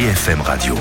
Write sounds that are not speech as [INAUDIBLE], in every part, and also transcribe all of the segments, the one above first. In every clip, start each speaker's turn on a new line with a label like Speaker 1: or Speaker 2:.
Speaker 1: BFM Radio.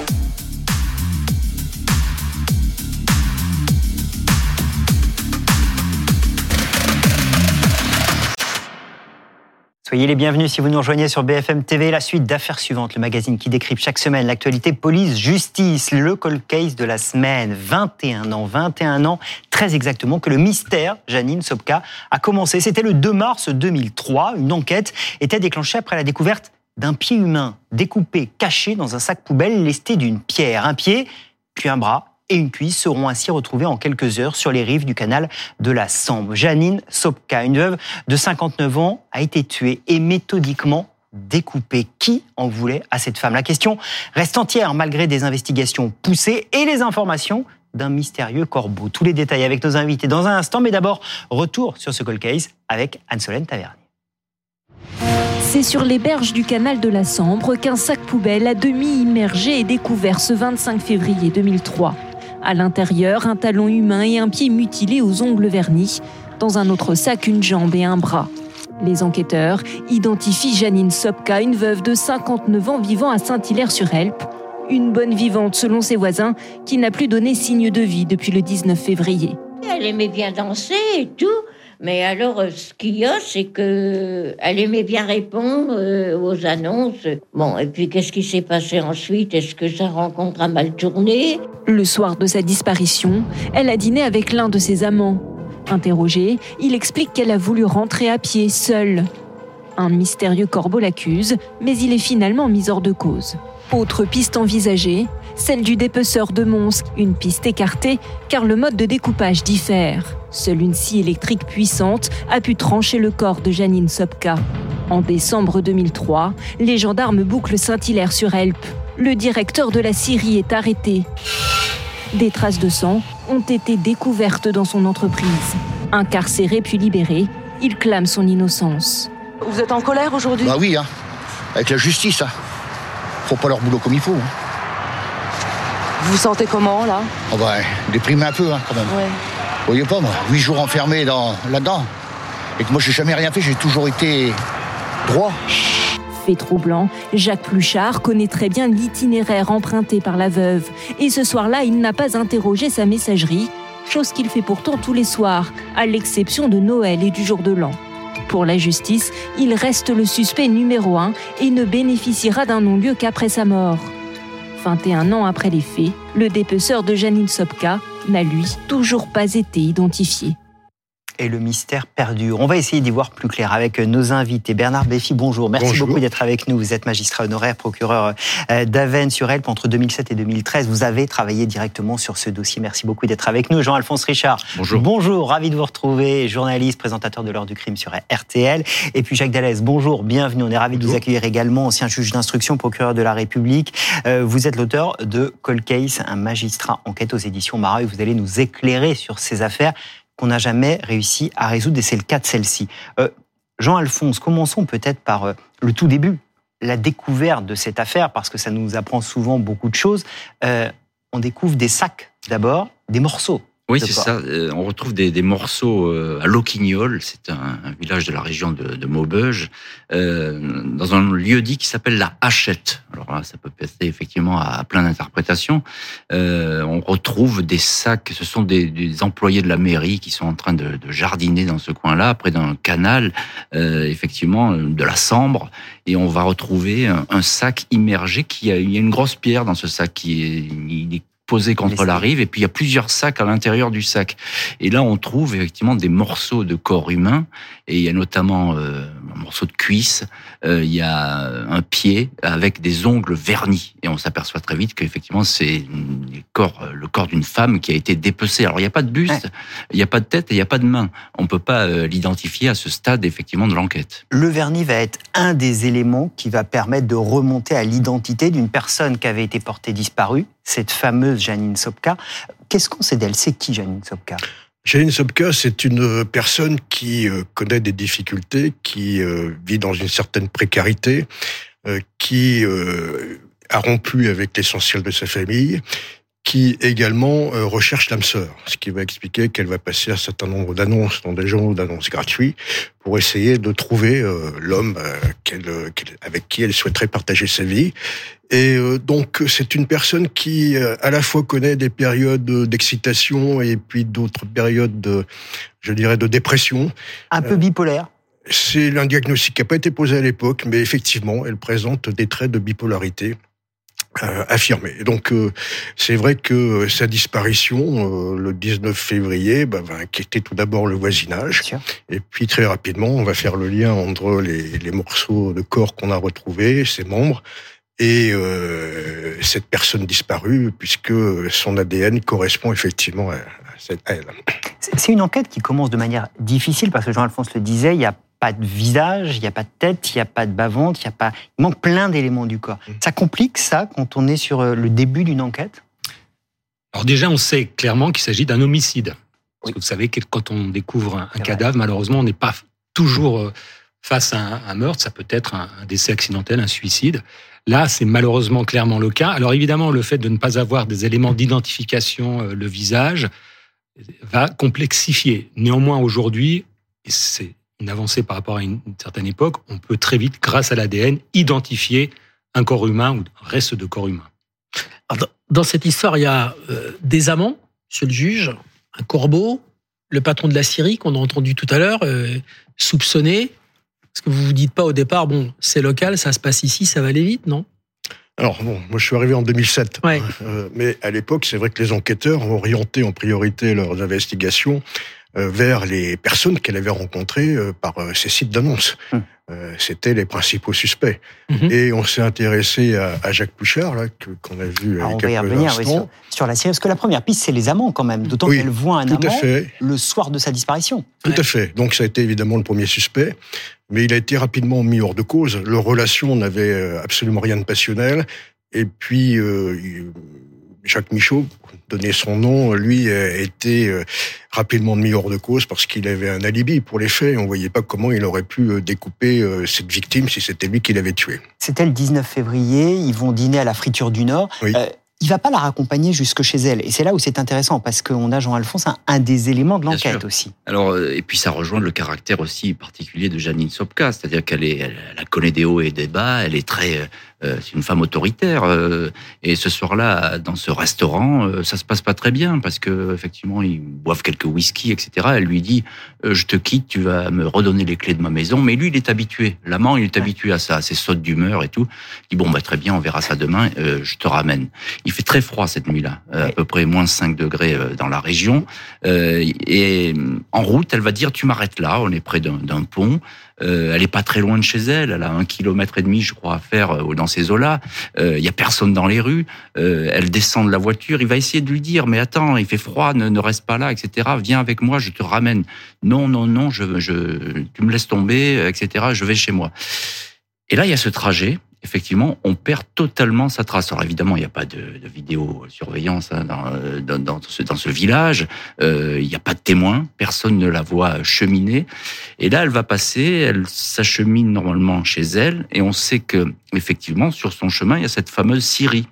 Speaker 2: Soyez les bienvenus si vous nous rejoignez sur BFM TV. La suite d'affaires suivantes, le magazine qui décrypte chaque semaine l'actualité police-justice, le cold case de la semaine. 21 ans, 21 ans, très exactement, que le mystère Janine Sopka a commencé. C'était le 2 mars 2003. Une enquête était déclenchée après la découverte d'un pied humain découpé, caché dans un sac poubelle lesté d'une pierre. Un pied, puis un bras, et une cuisse seront ainsi retrouvés en quelques heures sur les rives du canal de la Sambre. Janine Sopka, une veuve de 59 ans, a été tuée et méthodiquement découpée. Qui en voulait à cette femme? La question reste entière malgré des investigations poussées et les informations d'un mystérieux corbeau. Tous les détails avec nos invités dans un instant, mais d'abord, retour sur ce cold case avec Anne-Solène Tavernier.
Speaker 3: C'est sur les berges du canal de la Sambre qu'un sac poubelle à demi immergé est découvert ce 25 février 2003. À l'intérieur, un talon humain et un pied mutilé aux ongles vernis. Dans un autre sac, une jambe et un bras. Les enquêteurs identifient Janine Sopka, une veuve de 59 ans vivant à Saint-Hilaire-sur-Helpe. Une bonne vivante selon ses voisins, qui n'a plus donné signe de vie depuis le 19 février.
Speaker 4: Elle aimait bien danser et tout. Mais alors, euh, ce qu'il y a, c'est que elle aimait bien répondre euh, aux annonces. Bon, et puis qu'est-ce qui s'est passé ensuite? Est-ce que sa rencontre a mal tourné?
Speaker 3: Le soir de sa disparition, elle a dîné avec l'un de ses amants. Interrogé, il explique qu'elle a voulu rentrer à pied seule. Un mystérieux corbeau l'accuse, mais il est finalement mis hors de cause. Autre piste envisagée, celle du dépeceur de Mons, une piste écartée car le mode de découpage diffère. Seule une scie électrique puissante a pu trancher le corps de Janine Sopka. En décembre 2003, les gendarmes bouclent Saint-Hilaire sur Helpe. Le directeur de la Syrie est arrêté. Des traces de sang ont été découvertes dans son entreprise. Incarcéré puis libéré, il clame son innocence.
Speaker 5: Vous êtes en colère aujourd'hui?
Speaker 6: Bah oui, hein. avec la justice. Hein. Faut pas leur boulot comme il faut. Hein.
Speaker 5: Vous vous sentez comment là?
Speaker 6: On va déprimer un peu hein, quand même.
Speaker 5: Ouais.
Speaker 6: Voyez pas, jours enfermé dans, là-dedans. Et que moi, j'ai jamais rien fait, j'ai toujours été droit.
Speaker 3: Fait troublant, Jacques Pluchard connaît très bien l'itinéraire emprunté par la veuve. Et ce soir-là, il n'a pas interrogé sa messagerie, chose qu'il fait pourtant tous les soirs, à l'exception de Noël et du jour de l'an. Pour la justice, il reste le suspect numéro un et ne bénéficiera d'un non-lieu qu'après sa mort. 21 ans après les faits, le dépeceur de Janine Sopka n'a, lui, toujours pas été identifié
Speaker 2: et le mystère perdure. On va essayer d'y voir plus clair avec nos invités. Bernard Béfi, bonjour. Merci beaucoup d'être avec nous. Vous êtes magistrat honoraire, procureur euh, d'Aven sur Helpe entre 2007 et 2013. Vous avez travaillé directement sur ce dossier. Merci beaucoup d'être avec nous. Jean-Alphonse Richard.
Speaker 7: Bonjour.
Speaker 2: Bonjour, ravi de vous retrouver. Journaliste, présentateur de l'heure du crime sur RTL. Et puis Jacques Dallès, bonjour, bienvenue. On est ravi de vous accueillir également, ancien juge d'instruction, procureur de la République. Euh, vous êtes l'auteur de Cold Case, un magistrat enquête aux éditions Mareuil. Vous allez nous éclairer sur ces affaires qu'on n'a jamais réussi à résoudre, et c'est le cas de celle-ci. Euh, Jean-Alphonse, commençons peut-être par euh, le tout début, la découverte de cette affaire, parce que ça nous apprend souvent beaucoup de choses. Euh, on découvre des sacs d'abord, des morceaux.
Speaker 7: Oui, c'est ça. Euh, on retrouve des, des morceaux euh, à Loquignol, c'est un, un, village de la région de, de Maubeuge, euh, dans un lieu dit qui s'appelle la Hachette. Alors là, ça peut passer effectivement à, plein d'interprétations. Euh, on retrouve des sacs, ce sont des, des, employés de la mairie qui sont en train de, de jardiner dans ce coin-là, près d'un canal, euh, effectivement, de la Sambre, et on va retrouver un, un, sac immergé qui a, il y a une grosse pierre dans ce sac qui est, il est posé contre la rive, et puis il y a plusieurs sacs à l'intérieur du sac. Et là, on trouve effectivement des morceaux de corps humain, et il y a notamment euh, un morceau de cuisse, euh, il y a un pied avec des ongles vernis, et on s'aperçoit très vite qu'effectivement c'est le corps, le corps d'une femme qui a été dépecé. Alors il n'y a pas de buste, ouais. il n'y a pas de tête, et il n'y a pas de main. On peut pas euh, l'identifier à ce stade effectivement de l'enquête.
Speaker 2: Le vernis va être un des éléments qui va permettre de remonter à l'identité d'une personne qui avait été portée disparue, cette fameuse Janine Sopka. Qu'est-ce qu'on sait d'elle? C'est qui Janine Sopka?
Speaker 8: Janine Sopka, c'est une personne qui euh, connaît des difficultés, qui euh, vit dans une certaine précarité, euh, qui a rompu avec l'essentiel de sa famille, qui également euh, recherche l'âme sœur, ce qui va expliquer qu'elle va passer un certain nombre d'annonces dans des journaux d'annonces gratuits pour essayer de trouver euh, l'homme euh, avec qui elle souhaiterait partager sa vie. Et donc c'est une personne qui à la fois connaît des périodes d'excitation et puis d'autres périodes de, je dirais, de dépression.
Speaker 2: Un peu bipolaire.
Speaker 8: C'est un diagnostic qui n'a pas été posé à l'époque, mais effectivement, elle présente des traits de bipolarité euh, affirmé. Et donc euh, c'est vrai que sa disparition euh, le 19 février bah, va inquiéter tout d'abord le voisinage. Et puis très rapidement, on va faire le lien entre les, les morceaux de corps qu'on a retrouvés, ses membres, et cette personne disparue, puisque son ADN correspond effectivement à, à elle.
Speaker 2: C'est une enquête qui commence de manière difficile, parce que Jean-Alphonse le disait, il y a pas de visage, il n'y a pas de tête, il n'y a pas de bas-ventre, il y a pas, il manque plein d'éléments du corps. Mmh. Ça complique ça quand on est sur euh, le début d'une enquête?
Speaker 1: Alors déjà, on sait clairement qu'il s'agit d'un homicide. Parce que vous savez que quand on découvre un, cadavre, malheureusement, on n'est pas toujours euh, face à un, meurtre. Ça peut être un, décès accidentel, un suicide. Là, c'est malheureusement clairement le cas. Alors évidemment, le fait de ne pas avoir des éléments d'identification, euh, le visage, va complexifier. Néanmoins, aujourd'hui, c'est une avancée par rapport à une, certaine époque, on peut très vite, grâce à l'ADN, identifier un corps humain ou un reste de corps humain.
Speaker 9: dans cette histoire, il y a euh, des amants, monsieur le juge, un corbeau, le patron de la Syrie qu'on a entendu tout à l'heure, euh, soupçonné. Est-ce que vous vous dites pas au départ, bon, c'est local, ça se passe ici, ça va aller vite, non?
Speaker 8: Alors bon, moi je suis arrivé en 2007, euh, mais à l'époque c'est vrai que les enquêteurs ont orienté en priorité leurs investigations euh, vers les personnes qu'elle avait rencontrées euh, par euh, ces sites d'annonces. Hum. C'était les principaux suspects. Mhm. Et on s'est intéressé à, Jacques Pouchard, là, qu'on a vu
Speaker 2: Alors, on va y revenir sur, la série. Parce que la première piste, c'est les amants quand même. D'autant qu'elle voit un amant le soir de sa disparition.
Speaker 8: Tout à fait. Donc ça a été évidemment le premier suspect. Mais il a été rapidement mis hors de cause. Leur relation n'avait absolument rien de passionnel. Et puis, Jacques Michaud, donner son nom, lui a été euh, rapidement mis hors de cause parce qu'il avait un alibi pour les faits. On voyait pas comment il aurait pu euh, découper euh, cette victime si c'était lui qui l'avait tué.
Speaker 2: C'était le 19 février, ils vont dîner à la friture du Nord. Oui il va pas la raccompagner jusque chez elle. Et c'est là où c'est intéressant, parce qu'on a Jean-Alphonse, un, des éléments de l'enquête aussi.
Speaker 7: Alors, euh, et puis ça rejoint le caractère aussi particulier de Janine Sopka, c'est-à-dire qu'elle est, elle, elle, connaît des hauts et des bas, elle est très, euh, euh, c'est une femme autoritaire. et ce soir-là, dans ce restaurant, ça se passe pas très bien, parce que effectivement, ils boivent quelques whisky, etc. Elle lui dit, je te quitte, tu vas me redonner les clés de ma maison. Mais lui, il est habitué. L'amant, il est habitué à ça, à ses sautes d'humeur et tout. Il dit, bon, bah, très bien, on verra ça demain, je te ramène. Il fait très froid cette nuit-là, euh, à peu près moins 5 degrés euh, dans la région. Euh, et en route, elle va dire tu m'arrêtes là, on est près d'un pont. Elle est pas très loin de chez elle, elle a un kilomètre et demi, je crois, à faire dans ces eaux-là. Il y a personne dans les rues. elle descend de la voiture. Il va essayer de lui dire mais attends, il fait froid, ne, ne reste pas là, etc. Viens avec moi, je te ramène. Non, non, non, je, je, tu me laisses tomber, etc. Je vais chez moi. Et là, il y a ce trajet effectivement, on perd totalement sa trace. Alors évidemment, il n'y a pas de, de vidéosurveillance hein, dans, dans, ce, dans, ce, village, euh, il n'y a pas de témoins, personne ne la voit cheminer. Et là, elle va passer, elle s'achemine normalement chez elle, et on sait que effectivement, sur son chemin, il y a cette fameuse Syrie.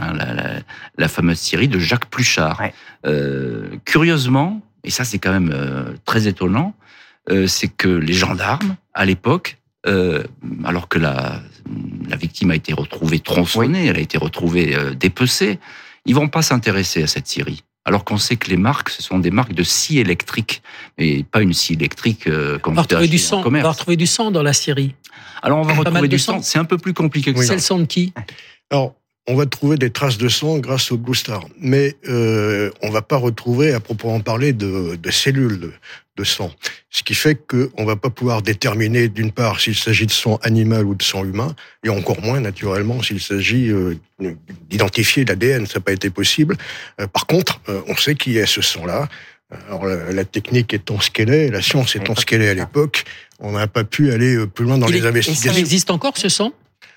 Speaker 7: Hein, la, la, la, fameuse Syrie de Jacques Pluchart. Euh, curieusement, et ça c'est quand même euh, très étonnant, euh, c'est que les gendarmes, à l'époque, euh, alors que la, la victime a été retrouvée tronçonnée, elle a été retrouvée euh, dépecée, ils vont pas s'intéresser à cette scierie. Alors qu'on sait que les marques, ce sont des marques de scie électrique, et pas une scie électrique euh, comme
Speaker 9: on va retrouver du sang. On va retrouver du sang dans la scierie.
Speaker 7: Alors on va retrouver du sang. C'est un peu plus compliqué que ça.
Speaker 9: C'est le sang de qui?
Speaker 8: Alors on va trouver des traces de sang grâce au Blue Star, mais euh, on va pas retrouver à proprement parler de, de cellules de, sang. Ce qui fait qu'on va pas pouvoir déterminer d'une part s'il s'agit de sang animal ou de sang humain, et encore moins naturellement s'il s'agit euh, d'identifier l'ADN. Ça n'a pas été possible. Euh, par contre, euh, on sait qu'il y a ce sang-là. Alors la, technique étant ce qu'elle est, la science étant ce qu'elle est à l'époque, on n'a pas pu aller plus loin dans les investigations.
Speaker 9: Il existe encore ce sang?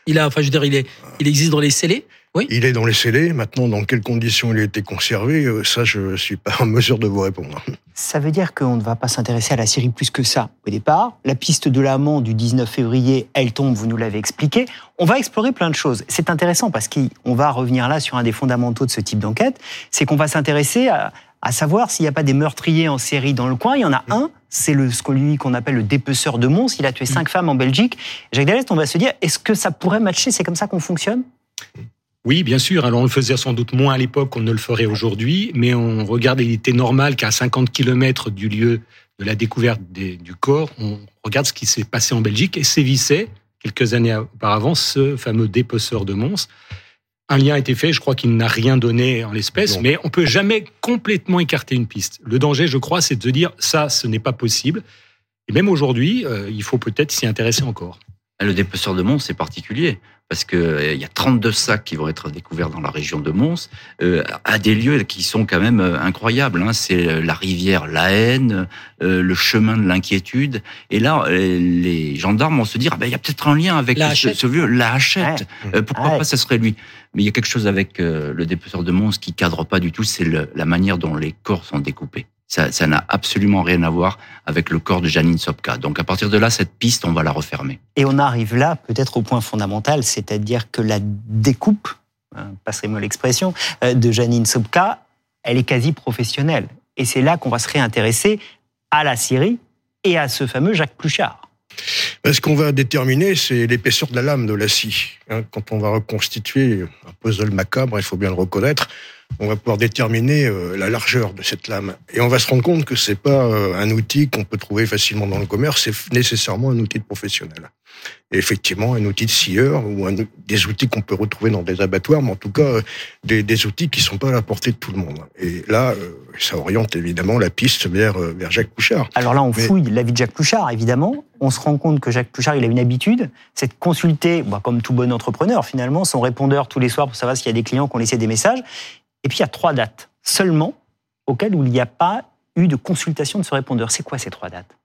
Speaker 9: Il a, enfin, je veux dire, il est, il existe dans les scellés. Oui.
Speaker 8: Il est dans les scellés. Maintenant, dans quelles conditions il a été conservé, euh, ça, je suis pas en mesure de vous répondre.
Speaker 2: Ça veut dire qu'on ne va pas s'intéresser à la Syrie plus que ça au départ. La piste de l'amant du 19 février, elle tombe, vous nous l'avez expliqué. On va explorer plein de choses. C'est intéressant parce qu'on va revenir là sur un des fondamentaux de ce type d'enquête, c'est qu'on va s'intéresser à, à savoir s'il n'y a pas des meurtriers en série dans le coin. Il y en a un, c'est le, ce qu'on appelle le dépeceur de Mons. Il a tué cinq femmes en Belgique. Jacques Dallest, on va se dire, est-ce que ça pourrait matcher C'est comme ça qu'on fonctionne?
Speaker 1: Oui, bien sûr. Alors, on le faisait sans doute moins à l'époque qu'on ne le ferait aujourd'hui, mais on regarde, il était normal qu'à 50 km du lieu de la découverte du corps, on regarde ce qui s'est passé en Belgique et sévissait, quelques années auparavant, ce fameux dépeceur de Mons. Un lien a été fait, je crois qu'il n'a rien donné en l'espèce, mais on peut jamais complètement écarter une piste. Le danger, je crois, c'est de se dire, ça, ce n'est pas possible. Et même aujourd'hui, euh, il faut peut-être s'y intéresser encore.
Speaker 7: Le dépeceur de Mons, c'est particulier parce que euh, il y a 32 sacs qui vont être découverts dans la région de Mons, euh, à des lieux qui sont quand même euh, incroyables. Hein. C'est la rivière La Haine, le chemin de l'inquiétude. Et là, les gendarmes vont se dire, ah ben, il y a peut-être un lien avec ce, ce, vieux La Hachette. pourquoi pas, ça serait lui Mais il y a quelque chose avec le dépeceur de Mons qui cadre pas du tout, c'est la manière dont les corps sont découpés. Ça n'a absolument rien à voir avec le corps de Janine Sopka. Donc à partir de là, cette piste, on va la refermer.
Speaker 2: Et on arrive là peut-être au point fondamental, c'est-à-dire que la découpe, hein, passez-moi l'expression, euh, de Janine Sopka, elle est quasi professionnelle. Et c'est là qu'on va se réintéresser à la Syrie et à ce fameux Jacques Pluchard.
Speaker 8: Ben, ce qu'on va déterminer, c'est l'épaisseur de la lame de la scie. Hein. Quand on va reconstituer un puzzle macabre, il faut bien le reconnaître, on va pouvoir déterminer euh, la largeur de cette lame. Et on va se rendre compte que c'est pas euh, un outil qu'on peut trouver facilement dans le commerce, c'est nécessairement un outil de professionnel. Et effectivement, un outil de scieur ou un, des outils qu'on peut retrouver dans des abattoirs, mais en tout cas euh, des, des, outils qui sont pas à la portée de tout le monde. Et là, ça oriente évidemment la piste vers, vers Jacques Pouchard.
Speaker 2: Alors là, on fouille la vie de Jacques Pouchard, évidemment. On se rend compte que Jacques Pouchard, il a une habitude, c'est de consulter, bah, comme tout bon entrepreneur finalement, son répondeur tous les soirs pour savoir s'il y a des clients qui ont laissé des messages. Et puis il y a trois dates seulement auxquelles il n'y a pas eu de consultation de ce répondeur. C'est quoi ces trois dates?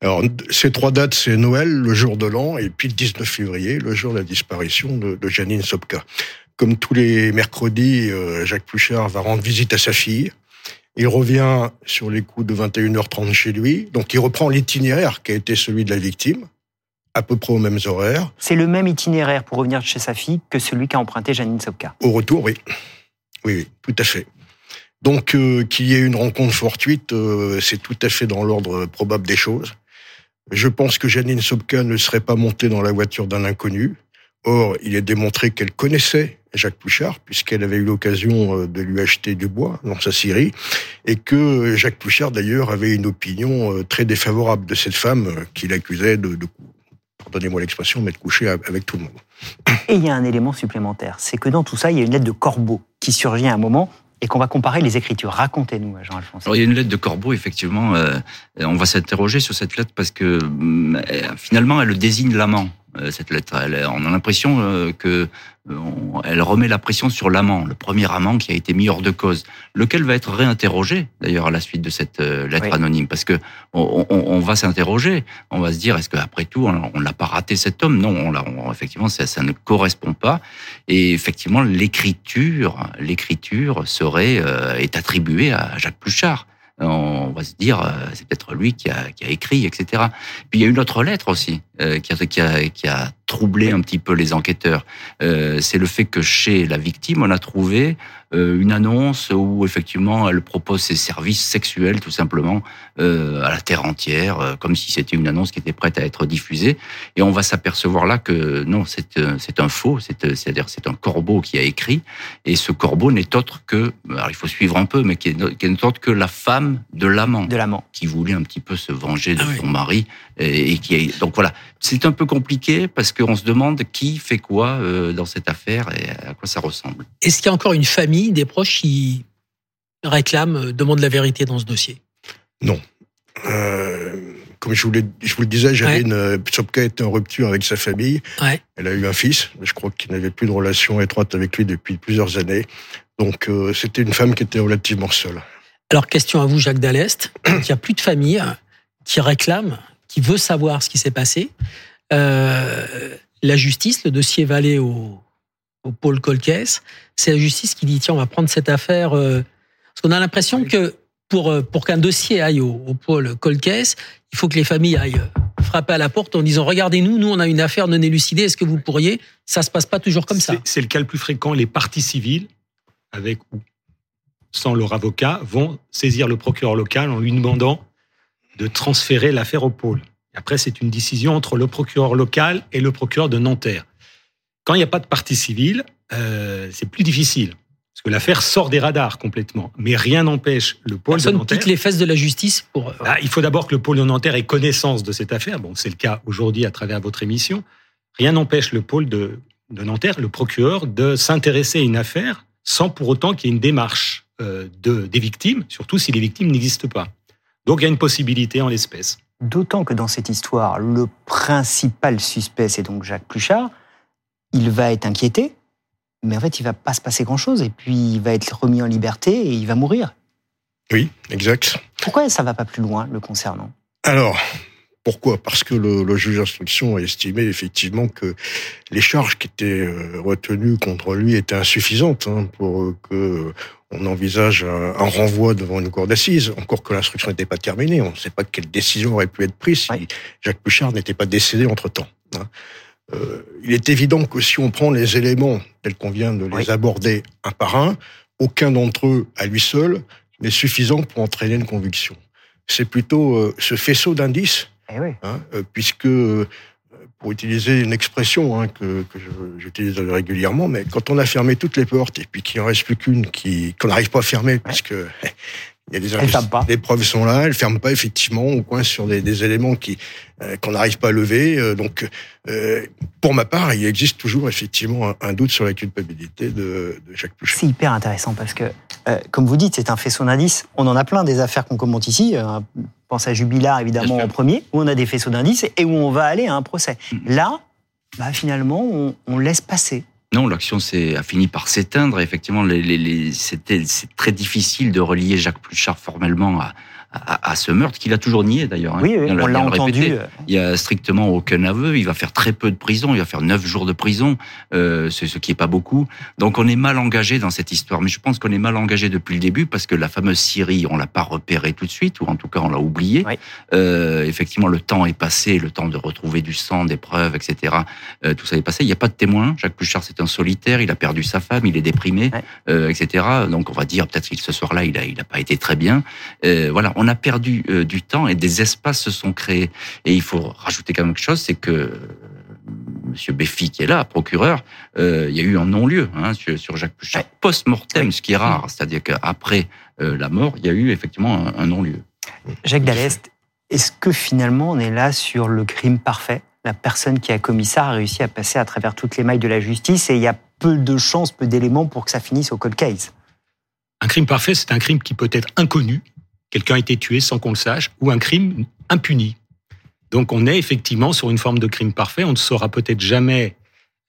Speaker 8: Alors, ces trois dates, c'est Noël, le jour de l'an, et puis le 19 février, le jour de la disparition de, Janine Sopka. Comme tous les mercredis, euh, Jacques Pluchard va rendre visite à sa fille. Il revient sur les coups de 21h30 chez lui. Donc, il reprend l'itinéraire qui a été celui de la victime, à peu près aux mêmes horaires.
Speaker 2: C'est le même itinéraire pour revenir chez sa fille que celui qu'a emprunté Janine Sopka.
Speaker 8: Au retour, oui. Oui, tout à fait. Donc euh, qu'il y ait une rencontre fortuite, euh, c'est tout à fait dans l'ordre probable des choses. Je pense que Janine Sobka ne serait pas montée dans la voiture d'un inconnu. Or, il est démontré qu'elle connaissait Jacques Pouchard, puisqu'elle avait eu l'occasion euh, de lui acheter du bois dans sa scierie, et que Jacques Pouchard, d'ailleurs, avait une opinion très défavorable de cette femme qu'il accusait de, de pardonnez-moi l'expression, mais de coucher avec tout le monde. [COUGHS]
Speaker 2: Et il y a un élément supplémentaire, c'est que dans tout ça, il y a une lettre de Corbeau qui surgit à un moment et qu'on va comparer les écritures. Racontez-nous, Jean-Alphonse.
Speaker 7: il y a une lettre de Corbeau, effectivement. Euh, on va s'interroger sur cette lettre parce que euh, finalement, elle désigne l'amant. Euh, cette lettre. on a l'impression euh, que euh, elle remet la pression sur l'amant, le premier amant qui a été mis hors de cause, lequel va être réinterrogé d'ailleurs à la suite de cette lettre anonyme, parce que on, va s'interroger, on va se dire est-ce qu'après tout on n'a pas raté cet homme? Non, on, effectivement ça, ça, ne correspond pas, et effectivement l'écriture, l'écriture serait est attribuée à Jacques Pluchart on va se dire, c'est peut-être lui qui a, qui a, écrit, etc. Puis il y a une autre lettre aussi euh, qui, a, qui, a, qui, a, troublé un petit peu les enquêteurs. Euh, c'est le fait que chez la victime, on a trouvé euh, une annonce où effectivement elle propose ses services sexuels tout simplement euh, à la terre entière, comme si c'était une annonce qui était prête à être diffusée. Et on va s'apercevoir là que non, c'est c'est un faux, c'est-à-dire c'est un corbeau qui a écrit. Et ce corbeau n'est autre que, alors il faut suivre un peu, mais qui n'est autre que la femme de l'amant,
Speaker 2: de l'amant,
Speaker 7: qui voulait un petit peu se venger de ah son mari et, et qui a, donc voilà c'est un peu compliqué parce qu'on se demande qui fait quoi euh, dans cette affaire et à quoi ça ressemble.
Speaker 9: Est-ce qu'il y a encore une famille, des proches qui réclament, euh, demandent la vérité dans ce dossier?
Speaker 8: Non. Euh, comme je vous, je vous, le disais, j'avais une Psopka était en rupture avec sa famille. Elle a eu un fils, mais je crois qu'il n'avait plus de relation étroite avec lui depuis plusieurs années. Donc c'était une femme qui était relativement seule.
Speaker 9: Alors question à vous, Jacques Dallest. [CLEARS THROAT] Il n'y a plus de famille qui réclame qui veut savoir ce qui s'est passé. Euh, la justice, le dossier va aller au, au pôle Colquès. C'est la justice qui dit tiens, on va prendre cette affaire. euh, parce qu'on a l'impression que pour, euh, pour qu'un dossier aille au, au pôle Colquès, il faut que les familles aillent frapper à la porte en disant regardez-nous, nous on a une affaire non élucidée, est-ce que vous pourriez? Ça se passe pas toujours comme ça.
Speaker 1: C'est- C'est le cas le plus fréquent. Les parties civiles, avec ou sans leur avocat, vont saisir le procureur local en lui demandant de transférer l'affaire au pôle. Après, c'est une décision entre le procureur local et le procureur de Nanterre. Quand il n'y a pas de partie civile, euh, c'est plus difficile. Parce que l'affaire sort des radars complètement. Mais rien n'empêche le pôle de
Speaker 9: Personne
Speaker 1: Nanterre.
Speaker 9: quitte les fesses de la justice pour. euh,
Speaker 1: Ah, il faut d'abord que le pôle de Nanterre ait connaissance de cette affaire. Bon, c'est le cas aujourd'hui à travers votre émission. Rien n'empêche le pôle de, de Nanterre, le procureur, de s'intéresser à une affaire sans pour autant qu'il y ait une démarche euh, de, des victimes, surtout si les victimes n'existent pas. Donc il y a une possibilité en l'espèce.
Speaker 2: D'autant que dans cette histoire, le principal suspect, c'est donc Jacques Pluchart. Il va être inquiété, mais en fait, il va pas se passer grand-chose. Et puis, il va être remis en liberté et il va mourir.
Speaker 8: Oui, exact.
Speaker 2: Pourquoi ça va pas plus loin le concernant?
Speaker 8: Alors, pourquoi? Parce que le, le juge d'instruction a estimé effectivement que les charges qui étaient euh, retenues contre lui étaient insuffisantes hein, pour euh, que on envisage un, un renvoi devant une cour d'assises. Encore que l'instruction n'était pas terminée, on ne sait pas quelle décision aurait pu être prise si. Jacques Bouchard n'était pas décédé entre temps. il est évident que si on prend les éléments tels qu'on vient de les
Speaker 2: Oui.
Speaker 8: aborder un par un, aucun d'entre eux à lui seul n'est suffisant pour entraîner une conviction. C'est plutôt euh, ce faisceau d'indices
Speaker 2: Eh oui.
Speaker 8: hein, euh, puisque, euh, pour utiliser une expression hein, que, j'utilise régulièrement, mais quand on a fermé toutes les portes et puis qu'il en reste plus qu'une qu'on n'arrive pas à fermer, parce que [LAUGHS] il y a des les preuves sont là, elles ferment pas effectivement, on coince sur des, des éléments qui euh, qu'on n'arrive pas à lever. euh, donc, euh, pour ma part, il existe toujours effectivement un, un doute sur la culpabilité de, de Jacques Pouchet.
Speaker 2: C'est hyper intéressant parce que, euh, comme vous dites, c'est un faisceau d'indices. On en a plein des affaires qu'on commente ici. Euh, pense à Jubilard, évidemment, en premier, où on a des faisceaux d'indices et où on va aller à un procès.
Speaker 7: Mhm.
Speaker 2: Là, bah, finalement, on, on laisse passer.
Speaker 7: Non, l'action a fini par s'éteindre. Effectivement, les, les, les- c'était c'est très difficile de relier Jacques Pluchart formellement à, à, à ce meurtre qu'il a toujours nié d'ailleurs. hein.
Speaker 2: Oui, oui, on l'a entendu.
Speaker 7: répété.
Speaker 2: euh,
Speaker 7: Il y a strictement aucun aveu. Il va faire très peu de prison. Il va faire neuf jours de prison, euh, c'est ce qui est pas beaucoup. Donc on est mal engagé dans cette histoire. Mais je pense qu'on est mal engagé depuis le début parce que la fameuse Syrie, on l'a pas repérée tout de suite, ou en tout cas on l'a oubliée.
Speaker 2: Oui.
Speaker 7: Euh, effectivement, le temps est passé, le temps de retrouver du sang, des preuves, etc. Euh, tout ça est passé. Il n'y a pas de témoin. Jacques Pluchart, c'est un solitaire. Il a perdu sa femme. Il est déprimé,
Speaker 2: Ouais.
Speaker 7: euh, etc. Donc on va dire peut-être que ce soir-là, il a, il a pas été très bien. Euh, voilà, on a perdu euh, du temps et des espaces se sont créés. Et il faut rajouter quand même quelque chose, c'est que euh, Monsieur Beffy qui est là, procureur, euh, il y a eu un non-lieu hein, sur, sur Jacques Pluchart
Speaker 2: Ouais.
Speaker 7: post-mortem, ce qui est rare, c'est-à-dire qu'après euh, la mort, il y a eu effectivement un, un non-lieu.
Speaker 2: Jacques Dallest, est-ce que finalement on est là sur le crime parfait? La personne qui a commis ça a réussi à passer à travers toutes les mailles de la justice et il y a peu de chances, peu d'éléments pour que ça finisse au cold case?
Speaker 1: Un crime parfait, c'est un crime qui peut être inconnu, quelqu'un a été tué sans qu'on le sache, ou un crime impuni. Donc on est effectivement sur une forme de crime parfait, on ne saura peut-être jamais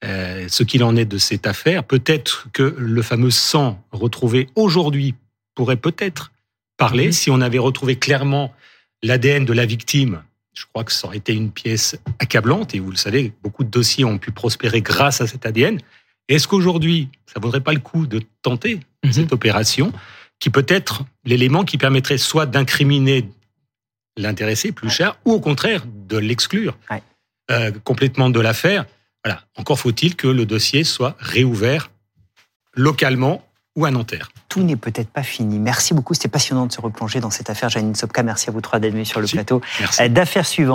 Speaker 1: euh, ce qu'il en est de cette affaire. Peut-être que le fameux sang retrouvé aujourd'hui pourrait peut-être parler
Speaker 9: Mhm.
Speaker 1: si on avait retrouvé clairement l'ADN de la victime. Je crois que ça aurait été une pièce accablante et vous le savez, beaucoup de dossiers ont pu prospérer grâce à cet ADN. Est-ce qu'aujourd'hui, ça vaudrait pas le coup de tenter
Speaker 9: Mhm.
Speaker 1: cette opération? Qui peut être l'élément qui permettrait soit d'incriminer l'intéressé plus cher ou au contraire de l'exclure
Speaker 2: Ouais.
Speaker 1: euh, complètement de l'affaire. Voilà. Encore faut-il que le dossier soit réouvert localement ou à Nanterre.
Speaker 2: Tout n'est peut-être pas fini. Merci beaucoup, c'était passionnant de se replonger dans cette affaire. Janine Sopka, merci à vous trois d'être venus sur le
Speaker 1: Merci.
Speaker 2: plateau. Euh, d'affaires suivantes.